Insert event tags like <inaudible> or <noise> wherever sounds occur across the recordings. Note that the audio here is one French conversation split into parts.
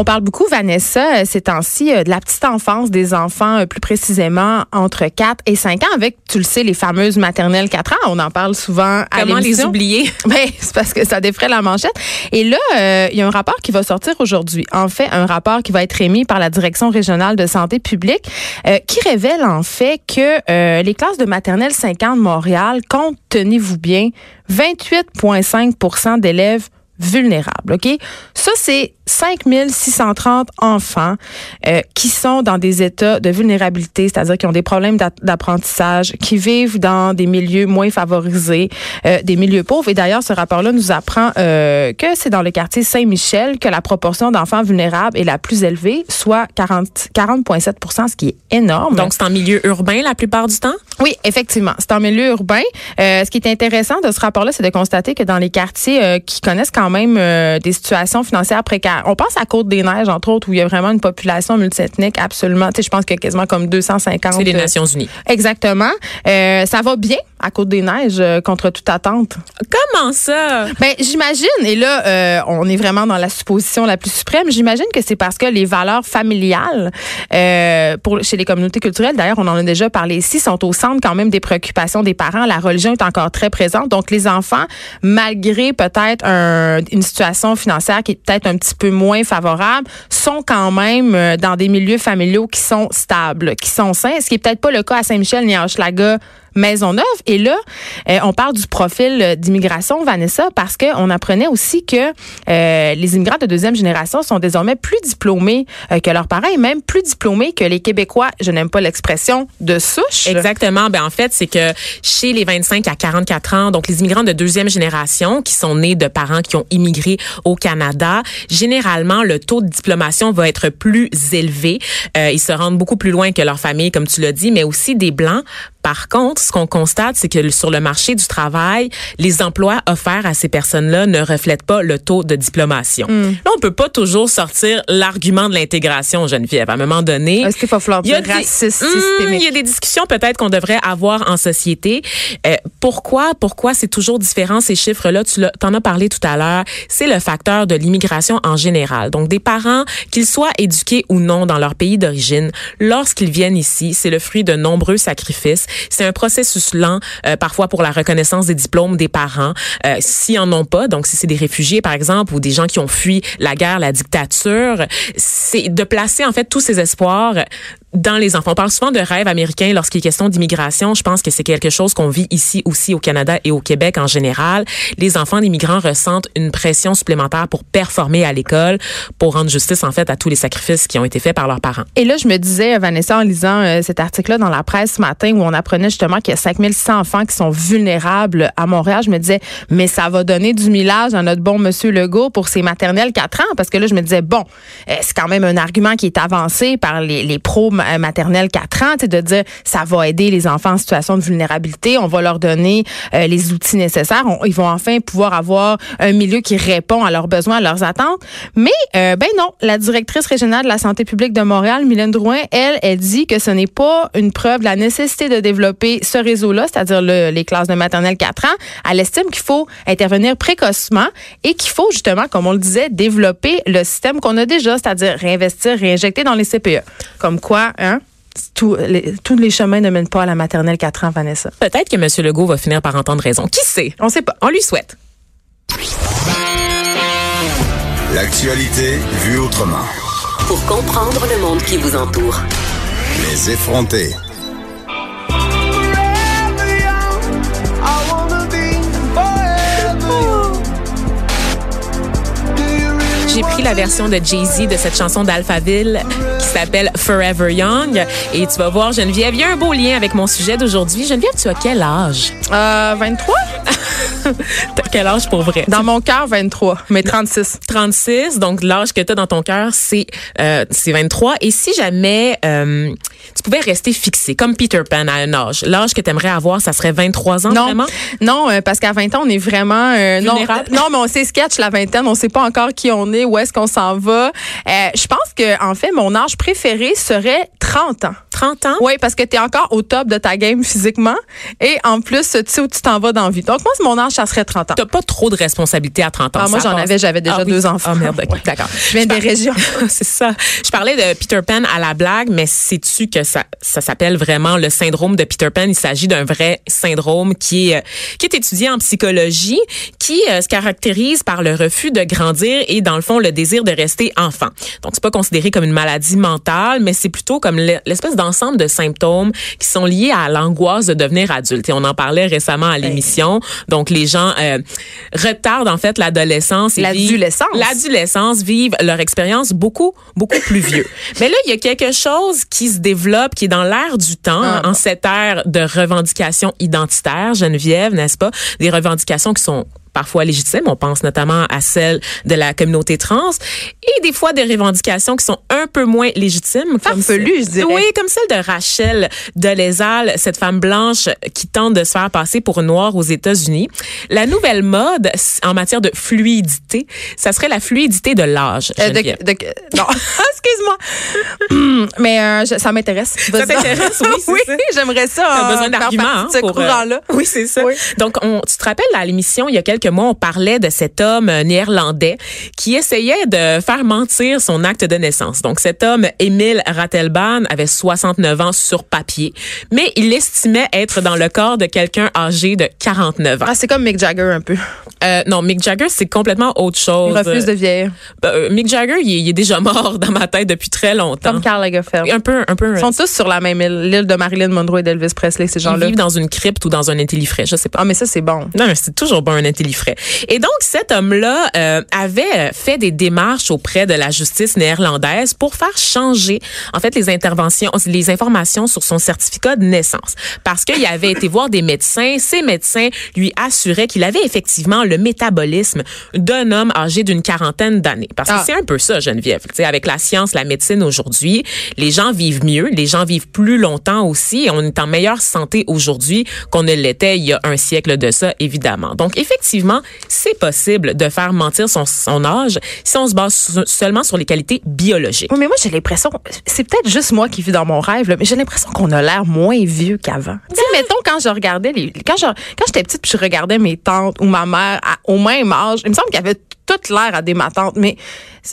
On parle beaucoup, Vanessa, euh, ces temps-ci, euh, de la petite enfance des enfants, euh, plus précisément entre 4 et 5 ans, avec, tu le sais, les fameuses maternelles 4 ans. On en parle souvent à Comment les oublier? <laughs> Ben, c'est parce que ça défrait la manchette. Et là, il y a un rapport qui va sortir aujourd'hui. En fait, un rapport qui va être émis par la Direction régionale de santé publique, qui révèle en fait que les classes de maternelle 5 ans de Montréal comptent, tenez-vous bien, 28,5% d'élèves vulnérables. OK? Ça, c'est 5630 enfants euh, qui sont dans des états de vulnérabilité, c'est-à-dire qui ont des problèmes d'apprentissage, qui vivent dans des milieux moins favorisés, euh, des milieux pauvres. Et d'ailleurs, ce rapport-là nous apprend euh, que c'est dans le quartier Saint-Michel que la proportion d'enfants vulnérables est la plus élevée, soit 40,7 40 ce qui est énorme. Donc, c'est en milieu urbain la plupart du temps? Oui, effectivement. C'est en milieu urbain. ce qui est intéressant de ce rapport-là, c'est de constater que dans les quartiers qui connaissent quand même des situations financières précaires, on pense à Côte-des-Neiges, entre autres, où il y a vraiment une population multiethnique absolument. Tu sais, je pense qu'il y a quasiment comme 250. C'est les Nations Unies. Exactement. Euh, ça va bien à Côte-des-Neiges euh, contre toute attente. Comment ça? Ben, j'imagine, et là, euh, on est vraiment dans la supposition la plus suprême, j'imagine que c'est parce que les valeurs familiales pour, chez les communautés culturelles, d'ailleurs, on en a déjà parlé ici, sont au centre quand même des préoccupations des parents. La religion est encore très présente. Donc, les enfants, malgré peut-être une situation financière qui est peut-être un petit peu moins favorables sont quand même euh, dans des milieux familiaux qui sont stables, qui sont sains, ce qui est peut-être pas le cas à Saint-Michel ni à Hochelaga Maisonneuve. Et là, euh, on parle du profil d'immigration, Vanessa, parce qu'on apprenait aussi que euh, les immigrants de deuxième génération sont désormais plus diplômés euh, que leurs parents et même plus diplômés que les Québécois, je n'aime pas l'expression, de souche. Exactement. Ben, en fait, c'est que chez les 25 à 44 ans, donc les immigrants de deuxième génération qui sont nés de parents qui ont immigré au Canada, généralement, le taux de diplomation va être plus élevé. ils se rendent beaucoup plus loin que leur famille, comme tu l'as dit, mais aussi des Blancs par contre, ce qu'on constate, c'est que sur le marché du travail, les emplois offerts à ces personnes-là ne reflètent pas le taux de diplomation. Hmm. Là, on peut pas toujours sortir l'argument de l'intégration, Geneviève. À un moment donné, est-ce qu'il faut falloir il y a des, hmm, Il y a des discussions peut-être qu'on devrait avoir en société. Euh, pourquoi, pourquoi c'est toujours différent ces chiffres-là? Tu en as parlé tout à l'heure. C'est le facteur de l'immigration en général. Donc, des parents, qu'ils soient éduqués ou non dans leur pays d'origine, lorsqu'ils viennent ici, c'est le fruit de nombreux sacrifices c'est un processus lent, euh, parfois pour la reconnaissance des diplômes des parents. Euh, S'ils en ont pas, donc si c'est des réfugiés par exemple ou des gens qui ont fui la guerre, la dictature, c'est de placer en fait tous ces espoirs dans les enfants. On parle souvent de rêve américain lorsqu'il est question d'immigration. Je pense que c'est quelque chose qu'on vit ici aussi au Canada et au Québec en général. Les enfants d'immigrants ressentent une pression supplémentaire pour performer à l'école, pour rendre justice en fait à tous les sacrifices qui ont été faits par leurs parents. Et là, je me disais, Vanessa, en lisant euh, cet article-là dans la presse ce matin où on apprenait justement qu'il y a 5600 enfants qui sont vulnérables à Montréal, je me disais, mais ça va donner du millage à notre bon monsieur Legault pour ses maternelles 4 ans? Parce que là, je me disais, bon, euh, c'est quand même un argument qui est avancé par les, les pros maternelle 4 ans, de dire ça va aider les enfants en situation de vulnérabilité, on va leur donner euh, les outils nécessaires, ils vont enfin pouvoir avoir un milieu qui répond à leurs besoins, à leurs attentes. Mais euh, ben non, la directrice régionale de la santé publique de Montréal, Mylène Drouin, elle, elle dit que ce n'est pas une preuve de la nécessité de développer ce réseau-là, c'est-à-dire les classes de maternelle 4 ans. Elle estime qu'il faut intervenir précocement et qu'il faut justement, comme on le disait, développer le système qu'on a déjà, c'est-à-dire réinvestir, réinjecter dans les CPE. Comme quoi, hein, tous les chemins ne mènent pas à la maternelle 4 ans, Vanessa. Peut-être que M. Legault va finir par entendre raison. Qui sait? On sait pas. On lui souhaite. L'actualité vue autrement. Pour comprendre le monde qui vous entoure. Les effronter. J'ai pris la version de Jay-Z de cette chanson d'Alphaville s'appelle Forever Young. Et tu vas voir, Geneviève, il y a un beau lien avec mon sujet d'aujourd'hui. Geneviève, tu as quel âge? Euh, 23. <laughs> T'as quel âge pour vrai? Dans mon cœur, 23, mais 36. 36, donc l'âge que tu as dans ton cœur, c'est euh, 23. Et si jamais euh, tu pouvais rester fixé, comme Peter Pan à un âge, l'âge que tu aimerais avoir, ça serait 23 ans non, vraiment? Non, euh, parce qu'à 20 ans, on est vraiment... Euh, non, non, mais on sait sketch la vingtaine, on sait pas encore qui on est, où est-ce qu'on s'en va. Euh, je pense que en fait, mon âge préféré serait 30 ans. 30 ans? Oui, parce que tu es encore au top de ta game physiquement. Et en plus, tu sais où tu t'en vas dans la vie. Donc, moi, mon âge, ça serait 30 ans. T'as pas trop de responsabilités à 30 ans. Ah, moi, j'en avais, j'avais déjà Ah oui. deux enfants. Ah, merde, ok, <laughs> d'accord. Je viens des régions. <laughs> c'est ça. Je parlais de Peter Pan à la blague, mais sais-tu que ça, ça s'appelle vraiment le syndrome de Peter Pan? Il s'agit d'un vrai syndrome qui est, euh, qui est étudié en psychologie, qui euh, se caractérise par le refus de grandir et, dans le fond, le désir de rester enfant. Donc, c'est pas considéré comme une maladie mentale, mais c'est plutôt comme l'espèce d'ensemble de symptômes qui sont liés à l'angoisse de devenir adulte. Et on en parlait récemment à l'émission. Donc, les gens euh, retardent, en fait, l'adolescence. L'adolescence. L'adolescence vivent leur expérience beaucoup, beaucoup plus vieux. <laughs> Mais là, il y a quelque chose qui se développe, qui est dans l'air du temps, Ah. en cette ère de revendications identitaires, Geneviève, n'est-ce pas? Des revendications qui sont parfois légitimes. On pense notamment à celles de la communauté trans et des fois des revendications qui sont un peu moins légitimes. Farfelues, je dirais. Oui, comme celle de Rachel Dolezal, cette femme blanche qui tente de se faire passer pour noire aux États-Unis. La nouvelle mode en matière de fluidité, ça serait la fluidité de l'âge. Euh, de- de- non, <laughs> excuse-moi. <clears throat> Mais euh, je- ça m'intéresse. Ça t'intéresse, oui, <laughs> oui, j'aimerais ça. T'as besoin d'arguments hein, de pour, euh, oui, c'est ça. Oui. Donc, on, tu te rappelles à l'émission il y a quelques mois, on parlait de cet homme euh, néerlandais qui essayait de faire mentir son acte de naissance. Donc, cet homme, Émile Ratelban, avait 69 ans sur papier, mais il estimait être dans le corps de quelqu'un âgé de 49 ans. Ah, c'est comme Mick Jagger un peu. Euh, non, Mick Jagger, c'est complètement autre Il chose. refuse de vieillir. Euh, Mick Jagger, il est, il est déjà mort dans ma tête depuis très longtemps. Comme Karl Lagerfeld. Un peu, un peu. Ils sont tous sur la même île, l'île de Marilyn Monroe et d'Elvis Presley, ces Ils gens-là. vivent dans une crypte ou dans un intellifrais, je sais pas. Ah, mais ça, c'est bon. Non, mais c'est toujours bon un intellifrais. Et donc, cet homme-là euh, avait fait des démarches auprès de la justice néerlandaise pour faire changer, en fait, les interventions, les informations sur son certificat de naissance. Parce qu'il avait été voir des médecins. Ces médecins lui assuraient qu'il avait effectivement le métabolisme d'un homme âgé d'une quarantaine d'années. Parce que Ah. c'est un peu ça, Geneviève. Tu sais, avec la science, la médecine aujourd'hui, les gens vivent mieux, les gens vivent plus longtemps aussi. Et on est en meilleure santé aujourd'hui qu'on ne l'était il y a un siècle de ça, évidemment. Donc, effectivement, c'est possible de faire mentir son, son âge si on se base su- seulement sur les qualités biologiques. Oui, mais moi, j'ai l'impression, c'est peut-être juste moi qui vis dans mon rêve, là, mais j'ai l'impression qu'on a l'air moins vieux qu'avant. Tu sais, mettons, quand je regardais les, quand j'étais petite puis je regardais mes tantes ou ma mère à- au même âge, il me semble qu'il y avait toute l'air à des ma tante, mais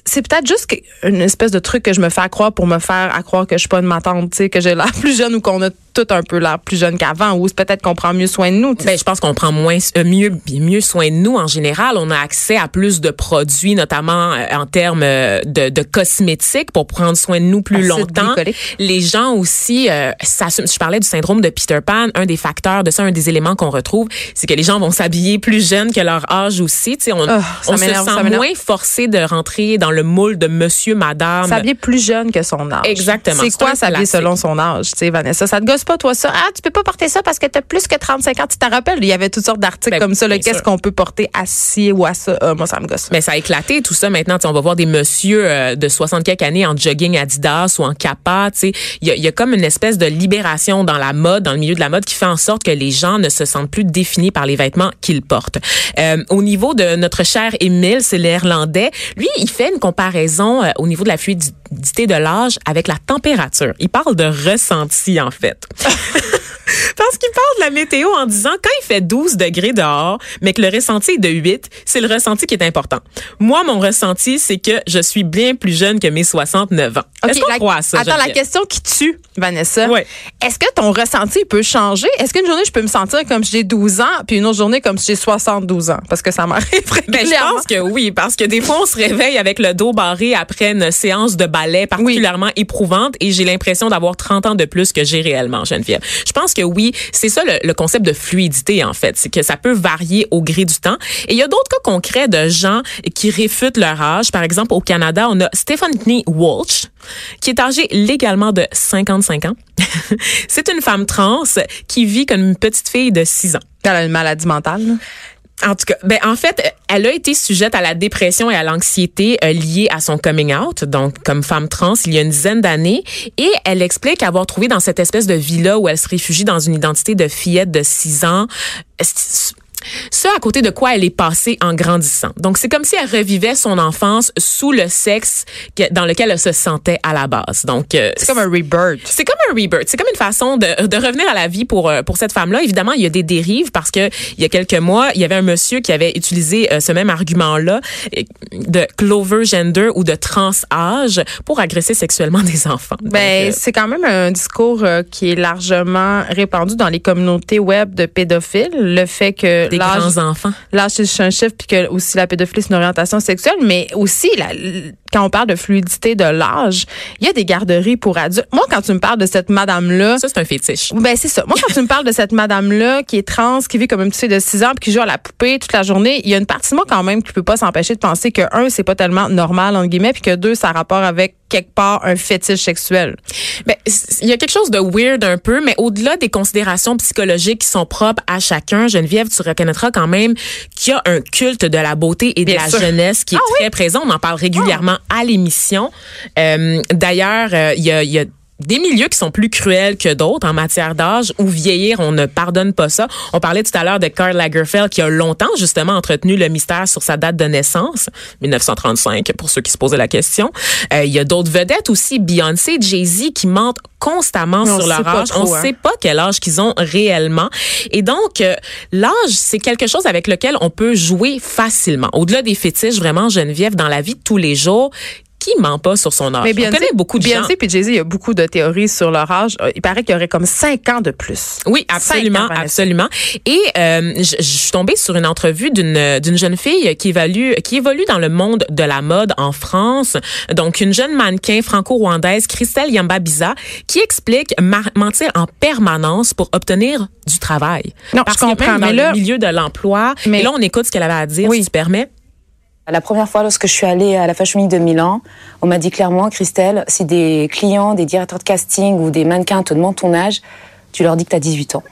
c'est peut-être juste une espèce de truc que je me fais croire pour me faire à croire que je suis pas une ma tante, tu sais, que j'ai l'air <laughs> plus jeune ou qu'on a tout un peu l'air plus jeune qu'avant, ou c'est peut-être qu'on prend mieux soin de nous. Ben, je pense qu'on prend moins euh, mieux mieux soin de nous en général. On a accès à plus de produits, notamment euh, en termes euh, de, de cosmétiques pour prendre soin de nous plus Acide longtemps. glycolique. Les gens aussi, s'assument- je parlais du syndrome de Peter Pan. Un des facteurs de ça, un des éléments qu'on retrouve, c'est que les gens vont s'habiller plus jeunes que leur âge aussi. Tu sais, on, se m'énerve. moins forcé de rentrer dans le moule de Monsieur, Madame. S'habiller plus jeune que son âge. Exactement. C'est quoi s'habiller selon son âge, tu sais, Vanessa? Ça te gosse pas, toi, ça? Ah, tu peux pas porter ça parce que t'as plus que 35 ans. Tu te rappelles, il y avait toutes sortes d'articles Ben, comme ça, Qu'est-ce qu'on peut porter à ci ou à ça? Ah, moi, ça me gosse. Mais ça a éclaté tout ça maintenant. On va voir des messieurs euh, de 60 quelques années en jogging Adidas ou en Kappa. tu sais. Il y y a comme une espèce de libération dans la mode, dans le milieu de la mode, qui fait en sorte que les gens ne se sentent plus définis par les vêtements qu'ils portent. Euh, au niveau de notre cher Émile, c'est l'Irlandais. Lui, il fait une comparaison euh, au niveau de la fluidité de l'âge avec la température. Il parle de ressenti en fait. <laughs> Parce qu'il parle de la météo en disant quand il fait 12 degrés dehors, mais que le ressenti est de 8, c'est le ressenti qui est important. Moi, mon ressenti, c'est que je suis bien plus jeune que mes 69 ans. Est-ce qu'on la- croit à ça? Attends, la question qui tue, Vanessa. Ouais. Est-ce que ton ressenti peut changer? Est-ce qu'une journée, je peux me sentir comme si j'ai 12 ans, puis une autre journée comme si j'ai 72 ans? Parce que ça m'arrive Ben, je pense que oui, parce que des fois, on se réveille avec le dos barré après une séance de ballet particulièrement éprouvante et j'ai l'impression d'avoir 30 ans de plus que j'ai réellement, Geneviève. Je pense que oui, c'est ça le, le concept de fluidité, en fait. C'est que ça peut varier au gré du temps. Et il y a d'autres cas concrets de gens qui réfutent leur âge. Par exemple, au Canada, on a Stephanie Walsh, qui est âgée légalement de 55 ans. <laughs> c'est une femme trans qui vit comme une petite fille de 6 ans. Elle a une maladie mentale. là? En tout cas, ben en fait, elle a été sujette à la dépression et à l'anxiété euh, liée à son coming out, donc comme femme trans il y a une dizaine d'années, et elle explique avoir trouvé dans cette espèce de vie-là où elle se réfugie dans une identité de fillette de 6 ans, ce à côté de quoi elle est passée en grandissant. Donc, c'est comme si elle revivait son enfance sous le sexe dans lequel elle se sentait à la base. Donc, euh, c'est comme un rebirth. C'est comme un rebirth. C'est comme une façon de, de revenir à la vie pour euh, pour cette femme-là. Évidemment, il y a des dérives parce que il y a quelques mois, il y avait un monsieur qui avait utilisé euh, ce même argument-là de clover gender ou de trans âge pour agresser sexuellement des enfants. Ben, c'est quand même un discours qui est largement répandu dans les communautés web de pédophiles. Le fait que des grands enfants. L'âge, c'est un chiffre, puis que aussi la pédophilie, c'est une orientation sexuelle, mais aussi, la, quand on parle de fluidité de l'âge, il y a des garderies pour adultes. Moi, quand tu me parles de cette madame-là... Ça, c'est un fétiche. Ben, c'est ça. Moi, quand tu me parles de cette madame-là qui est trans, qui vit comme une petite fille de 6 ans, puis qui joue à la poupée toute la journée, il y a une partie de moi quand même qui peut pas s'empêcher de penser que, un, c'est pas tellement normal, entre guillemets, puis que deux, ça a rapport avec quelque part un fétiche sexuel. Ben, il y a quelque chose de weird un peu, mais au-delà des considérations psychologiques qui sont propres à chacun, Geneviève, tu reconnaîtras quand même qu'il y a un culte de la beauté et de la jeunesse qui est ah très présent. On en parle régulièrement à l'émission. Euh, D'ailleurs, euh, il y a, y a des milieux qui sont plus cruels que d'autres en matière d'âge ou vieillir, on ne pardonne pas ça. On parlait tout à l'heure de Karl Lagerfeld qui a longtemps justement entretenu le mystère sur sa date de naissance, 1935 pour ceux qui se posaient la question. Euh, il y a d'autres vedettes aussi, Beyoncé, Jay-Z qui mentent constamment sur leur âge. on ne hein. sait pas quel âge qu'ils ont réellement. Et donc euh, l'âge, c'est quelque chose avec lequel on peut jouer facilement. Au-delà des fétiches vraiment Geneviève dans la vie de tous les jours, qui ment pas sur son âge? Mais Beyoncé, On connaît beaucoup de Beyoncé et Jay-Z, il y a beaucoup de théories sur leur âge. Euh, il paraît qu'il y aurait comme cinq ans de plus. Oui, absolument, absolument. Et euh, je, suis tombée sur une entrevue d'une d'une jeune fille qui évolue qui évolue dans le monde de la mode en France. Donc une jeune mannequin franco-rwandaise, Christelle Yambabiza, qui explique mentir en permanence pour obtenir du travail. Non, Parce je comprends, dans mais le milieu de l'emploi. Mais là, on écoute ce qu'elle avait à dire, si tu permets. La première fois, lorsque je suis allée à la Fashion Week de Milan, on m'a dit clairement, Christelle, si des clients, des directeurs de casting ou des mannequins te demandent ton âge, tu leur dis que tu as 18 ans.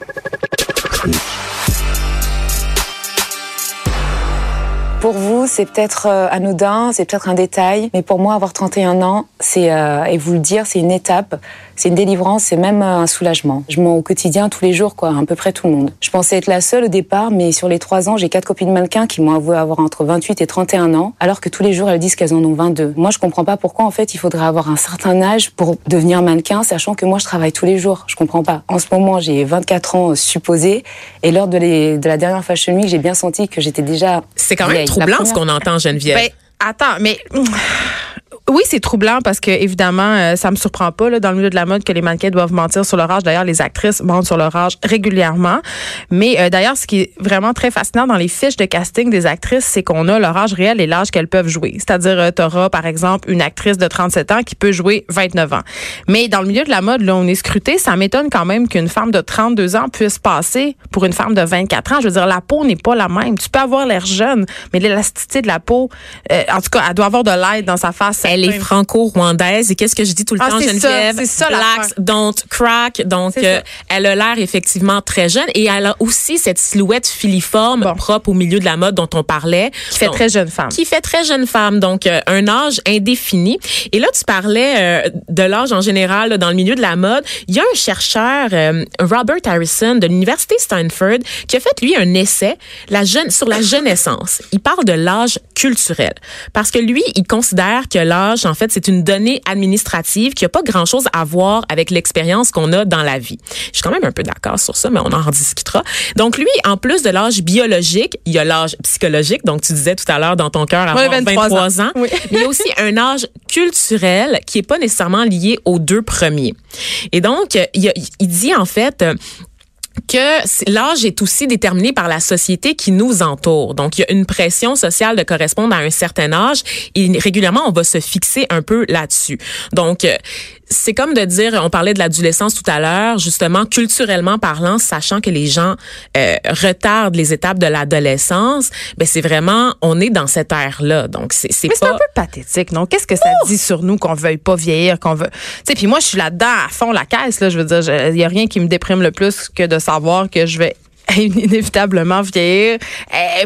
Pour vous, c'est peut-être euh, anodin, c'est peut-être un détail, mais pour moi, avoir 31 ans, c'est euh, et vous le dire, c'est une étape c'est une délivrance, c'est même un soulagement. Je mens au quotidien tous les jours, quoi, à peu près tout le monde. Je pensais être la seule au départ, mais sur les trois ans, j'ai quatre copines mannequins qui m'ont avoué avoir entre 28 et 31 ans, alors que tous les jours, elles disent qu'elles en ont 22. Moi, je comprends pas pourquoi, en fait, il faudrait avoir un certain âge pour devenir mannequin, sachant que moi, je travaille tous les jours. Je comprends pas. En ce moment, j'ai 24 ans supposé, et lors de, de la dernière Fashion Week, j'ai bien senti que j'étais déjà. C'est quand même troublant ce qu'on entend, Geneviève. Ben, attends, mais oui, c'est troublant parce que évidemment, euh, ça me surprend pas là, dans le milieu de la mode que les mannequins doivent mentir sur leur âge. D'ailleurs, les actrices mentent sur leur âge régulièrement. Mais euh, d'ailleurs, ce qui est vraiment très fascinant dans les fiches de casting des actrices, c'est qu'on a leur âge réel et l'âge qu'elles peuvent jouer. C'est-à-dire, euh, tu auras par exemple une actrice de 37 ans qui peut jouer 29 ans. Mais dans le milieu de la mode, là, on est scruté. Ça m'étonne quand même qu'une femme de 32 ans puisse passer pour une femme de 24 ans. Je veux dire, la peau n'est pas la même. Tu peux avoir l'air jeune, mais l'élasticité de la peau, en tout cas, elle doit avoir de l'aide dans sa face elle est franco-rwandaise. Et qu'est-ce que je dis tout le ah, temps, Geneviève? C'est ça, Blacks don't crack. Donc, euh, elle a l'air effectivement très jeune et elle a aussi cette silhouette filiforme propre au milieu de la mode dont on parlait. Qui fait très jeune femme. Qui fait très jeune femme. Donc, euh, un âge indéfini. Et là, tu parlais euh, de l'âge en général dans le milieu de la mode. Il y a un chercheur, Robert Harrison, de l'Université Stanford, qui a fait, lui, un essai la jeune, sur la jeunessence. Il parle de l'âge culturel. Parce que lui, il considère que l'âge en fait, c'est une donnée administrative qui n'a pas grand-chose à voir avec l'expérience qu'on a dans la vie. Je suis quand même un peu d'accord sur ça, mais on en rediscutera. Donc, lui, en plus de l'âge biologique, il y a l'âge psychologique. Donc, tu disais tout à l'heure dans ton cœur avoir 23, ans. Mais il y a aussi un âge culturel qui est pas nécessairement lié aux deux premiers. Et donc, il, il dit en fait que l'âge est aussi déterminé par la société qui nous entoure. Donc, il y a une pression sociale de correspondre à un certain âge et régulièrement, on va se fixer un peu là-dessus. Donc, euh, c'est comme de dire, on parlait de l'adolescence tout à l'heure, justement, culturellement parlant, sachant que les gens euh, retardent les étapes de l'adolescence, ben c'est vraiment, on est dans cette ère-là. Donc, c'est c'est pas... c'est un peu pathétique, non? Qu'est-ce que ça dit sur nous qu'on veuille pas vieillir, qu'on veut... Tu sais, puis moi, je suis là-dedans à fond la caisse, là, je veux dire, il y a rien qui me déprime le plus que de savoir que je vais <laughs> inévitablement vieillir. Eh,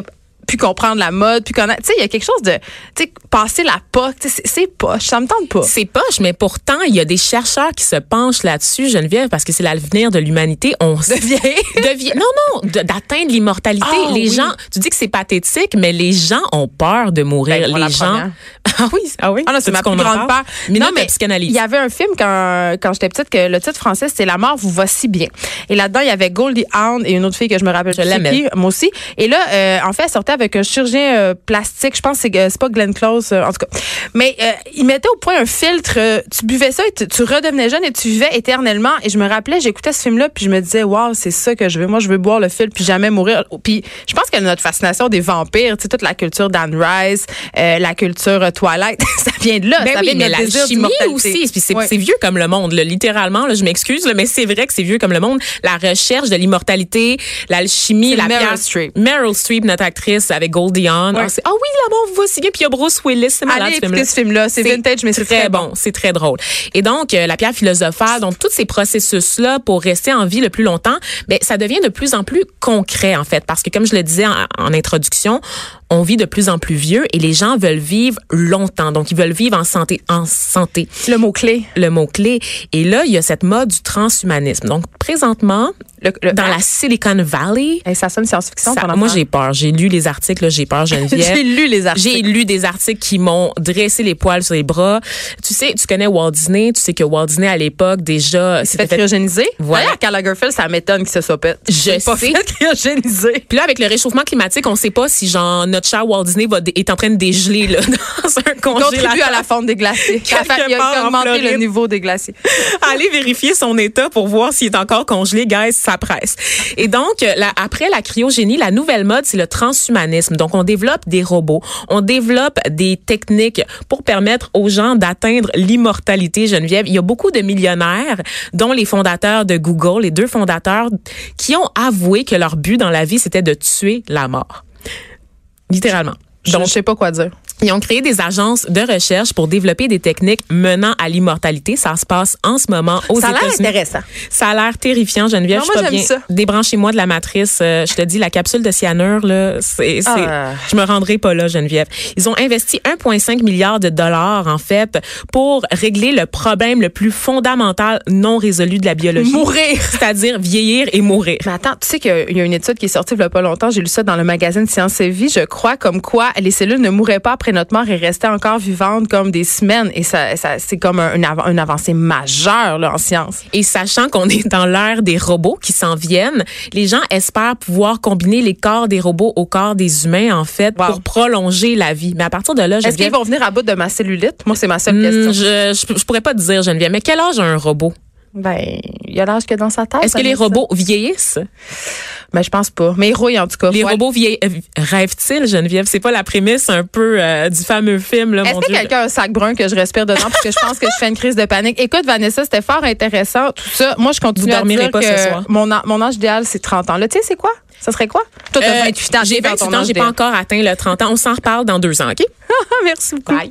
plus comprendre la mode, puis connaître. Tu sais, il y a quelque chose de, tu sais, passer la POC, c'est poche. Ça me tente pas. C'est poche, mais pourtant, il y a des chercheurs qui se penchent là-dessus, Geneviève, parce que c'est l'avenir de l'humanité. On <laughs> devient. <laughs> devient non, non, d'atteindre l'immortalité. Ah, les oui. gens, tu dis que c'est pathétique, mais les gens ont peur de mourir. Ben, les gens. <laughs> Ah oui, ah oui. Ah non, c'est ma plus grande peur. Minute non, mais psychanalyse. il y avait un film quand, quand j'étais petite que le titre français c'était La mort vous va si bien. Et là-dedans, il y avait Goldie Hawn et une autre fille que je me rappelle Je c'est qui, moi aussi. Et là, euh, en fait, elle sortait avec un chirurgien euh, plastique. Je pense que c'est euh, pas Glenn Close, euh, en tout cas. Mais il mettait au point un filtre. tu buvais ça et tu, tu redevenais jeune et tu vivais éternellement. Et je me rappelais, j'écoutais ce film-là puis je me disais, waouh, c'est ça que je veux. Moi, je veux boire le fil puis jamais mourir. Puis je pense que notre fascination des vampires, tu sais, toute la culture d'Anne Rice, la culture Twilight, <laughs> ça vient de là. Ben ça oui, vient de mais la chimie aussi. Puis c'est Ouais. vieux comme le monde, là, littéralement. Là, je m'excuse, mais c'est vrai que c'est vieux comme le monde. La recherche de l'immortalité, l'alchimie, la Meryl Streep. Meryl Streep, notre actrice avec Goldie Hawn. Ouais. Ah, oui, là-bas, on voit si bien. Puis il y a Bruce Willis, c'est malade Allez ce film-là. ce film-là. C'est vintage, mais c'est très bon. C'est très drôle. Et donc, euh, la pierre philosophale, donc tous ces processus-là pour rester en vie le plus longtemps, ben, ça devient de plus en plus concret, en fait. Parce que, comme je le disais en, en introduction, on vit de plus en plus vieux et les gens veulent vivre longtemps. Donc, ils veulent vivre en santé, en santé Le mot-clé. le mot-clé. Et là, il y a cette mode du transhumanisme. Donc, présentement, Le- le- dans la Silicon Valley, Hey, ça sonne science-fiction. ça- moi, j'ai peur. J'ai lu les articles, j'ai peur, <laughs> Geneviève. J'ai lu les articles. J'ai lu des articles qui m'ont dressé les poils sur les bras. Tu sais, tu connais Walt Disney. Tu sais que Walt Disney, à l'époque, déjà, fait s'était fait... cryogéniser. Voilà. D'ailleurs, Karl Lagerfeld, ça m'étonne qu'il se soit pète. Je pas sais. fait cryogéniser. Puis là, avec le réchauffement climatique, on sait pas si, genre, notre cher Walt Disney va est en train de dégeler, là, <laughs> dans un congélateur. Contribue à la fonte des glaciers. <laughs> Fait- Il a en augmenté le niveau des glaciers. Allez vérifier son état pour voir s'il est encore congelé, guys, ça presse. Et donc, euh, la- après la cryogénie, la nouvelle mode, c'est le transhumanisme. Donc, on développe des robots, on développe des techniques pour permettre aux gens d'atteindre l'immortalité, Geneviève. Il y a beaucoup de millionnaires, dont les fondateurs de Google, les deux fondateurs, qui ont avoué que leur but dans la vie, c'était de tuer la mort. Littéralement. Je Donc, je sais pas quoi dire. Ils ont créé des agences de recherche pour développer des techniques menant à l'immortalité. Ça se passe en ce moment aux Ça a l'air États-Unis. intéressant. Ça a l'air terrifiant, Geneviève. Non, je suis moi, pas j'aime bien. ça. Débranchez-moi de la matrice. Euh, je te dis, la capsule de cyanure, là, c'est, c'est- Ah. je me rendrai pas là, Geneviève. Ils ont investi 1,5 milliard de dollars, en fait, pour régler le problème le plus fondamental non résolu de la biologie. Mourir. C'est-à-dire vieillir et mourir. Mais attends, tu sais qu'il y a une étude qui est sortie il y a pas longtemps, j'ai lu ça dans le magazine Science et Vie, je crois, comme quoi les cellules ne mourraient pas après notre mort et restaient encore vivantes comme des semaines. Et ça, ça c'est comme un, avancée majeure là, en science. Et sachant qu'on est dans l'ère des robots qui s'en viennent, les gens espèrent pouvoir combiner les corps des robots au corps des humains, en fait, Wow. pour prolonger la vie. Mais à partir de là, Est-ce qu'ils vont venir à bout de ma cellulite? Moi, c'est ma seule hmm, question. je, je, je pourrais pas te dire, Geneviève, mais quel âge a un robot? Ben, il y a l'âge que dans sa tête. Est-ce que les robots vieillissent? Ben, je pense pas. Mais ils rouillent, en tout cas. Les Ouais. robots vieillissent. Rêvent-ils, Geneviève? C'est pas la prémisse un peu euh, du fameux film, là, Est-ce que quelqu'un a un sac brun que je respire dedans parce que je pense que je fais une crise de panique? Écoute, Vanessa, c'était fort intéressant. Tout ça, moi, je continue Vous à dormirez dire pas que ce soir. Mon, âge idéal, c'est 30 ans. Là, tu sais, c'est quoi? Ça serait quoi? Toi, t'as Euh, 28 ans. J'ai t'es dans 28 ton ans, j'ai pas encore atteint le 30 ans. On s'en reparle dans deux ans, OK? <laughs> Merci beaucoup. Bye.